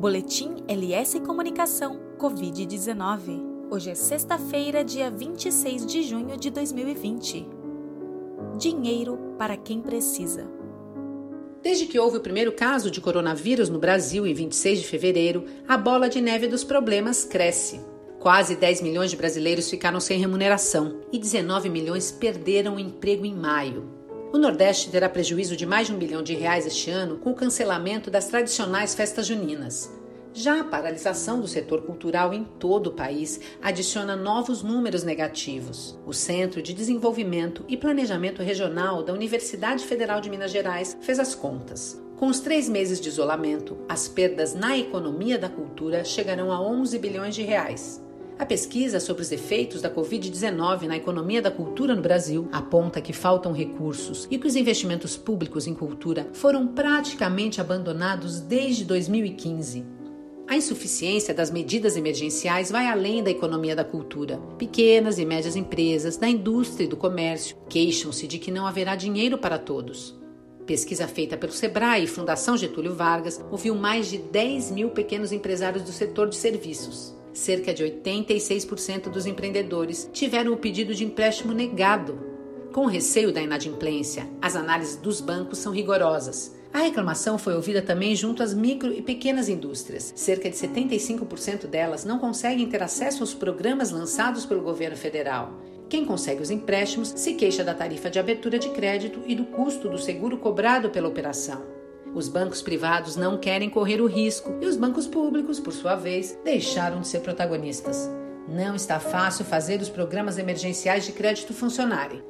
Boletim LS Comunicação Covid-19. Hoje é sexta-feira, dia 26 de junho de 2020. Dinheiro para quem precisa. Desde que houve o primeiro caso de coronavírus no Brasil em 26 de fevereiro, a bola de neve dos problemas cresce. Quase 10 milhões de brasileiros ficaram sem remuneração e 19 milhões perderam o emprego em maio. O Nordeste terá prejuízo de mais de um bilhão de reais este ano com o cancelamento das tradicionais festas juninas. Já a paralisação do setor cultural em todo o país adiciona novos números negativos. O Centro de Desenvolvimento e Planejamento Regional da Universidade Federal de Minas Gerais fez as contas. Com os três meses de isolamento, as perdas na economia da cultura chegarão a 11 bilhões de reais. A pesquisa sobre os efeitos da Covid-19 na economia da cultura no Brasil aponta que faltam recursos e que os investimentos públicos em cultura foram praticamente abandonados desde 2015. A insuficiência das medidas emergenciais vai além da economia da cultura. Pequenas e médias empresas, da indústria e do comércio queixam-se de que não haverá dinheiro para todos. Pesquisa feita pelo Sebrae e Fundação Getúlio Vargas ouviu mais de 10 mil pequenos empresários do setor de serviços. Cerca de 86% dos empreendedores tiveram o pedido de empréstimo negado. Com receio da inadimplência, as análises dos bancos são rigorosas. A reclamação foi ouvida também junto às micro e pequenas indústrias. Cerca de 75% delas não conseguem ter acesso aos programas lançados pelo governo federal. Quem consegue os empréstimos se queixa da tarifa de abertura de crédito e do custo do seguro cobrado pela operação. Os bancos privados não querem correr o risco e os bancos públicos, por sua vez, deixaram de ser protagonistas. Não está fácil fazer os programas emergenciais de crédito funcionarem.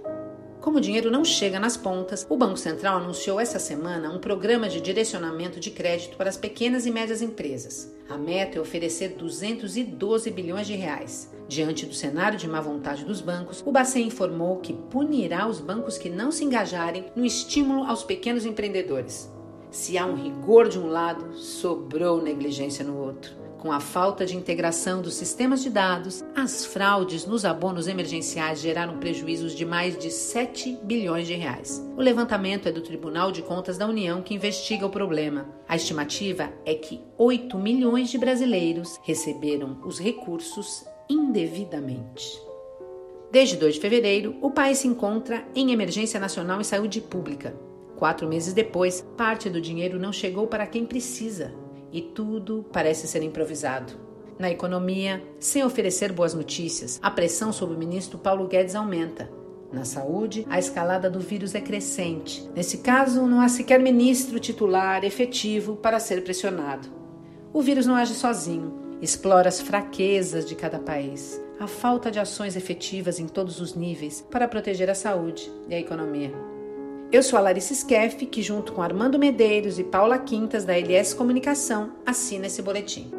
Como o dinheiro não chega nas pontas, o Banco Central anunciou essa semana um programa de direcionamento de crédito para as pequenas e médias empresas. A meta é oferecer 212 bilhões de reais. Diante do cenário de má vontade dos bancos, o Bacen informou que punirá os bancos que não se engajarem no estímulo aos pequenos empreendedores. Se há um rigor de um lado, sobrou negligência no outro. Com a falta de integração dos sistemas de dados, as fraudes nos abonos emergenciais geraram prejuízos de mais de 7 bilhões de reais. O levantamento é do Tribunal de Contas da União que investiga o problema. A estimativa é que 8 milhões de brasileiros receberam os recursos indevidamente. Desde 2 de fevereiro, o país se encontra em emergência nacional em saúde pública. Quatro meses depois, parte do dinheiro não chegou para quem precisa e tudo parece ser improvisado. Na economia, sem oferecer boas notícias, a pressão sobre o ministro Paulo Guedes aumenta. Na saúde, a escalada do vírus é crescente. Nesse caso, não há sequer ministro titular efetivo para ser pressionado. O vírus não age sozinho, explora as fraquezas de cada país, a falta de ações efetivas em todos os níveis para proteger a saúde e a economia. Eu sou a Larissa Skeff, que junto com Armando Medeiros e Paula Quintas da LS Comunicação assina esse boletim.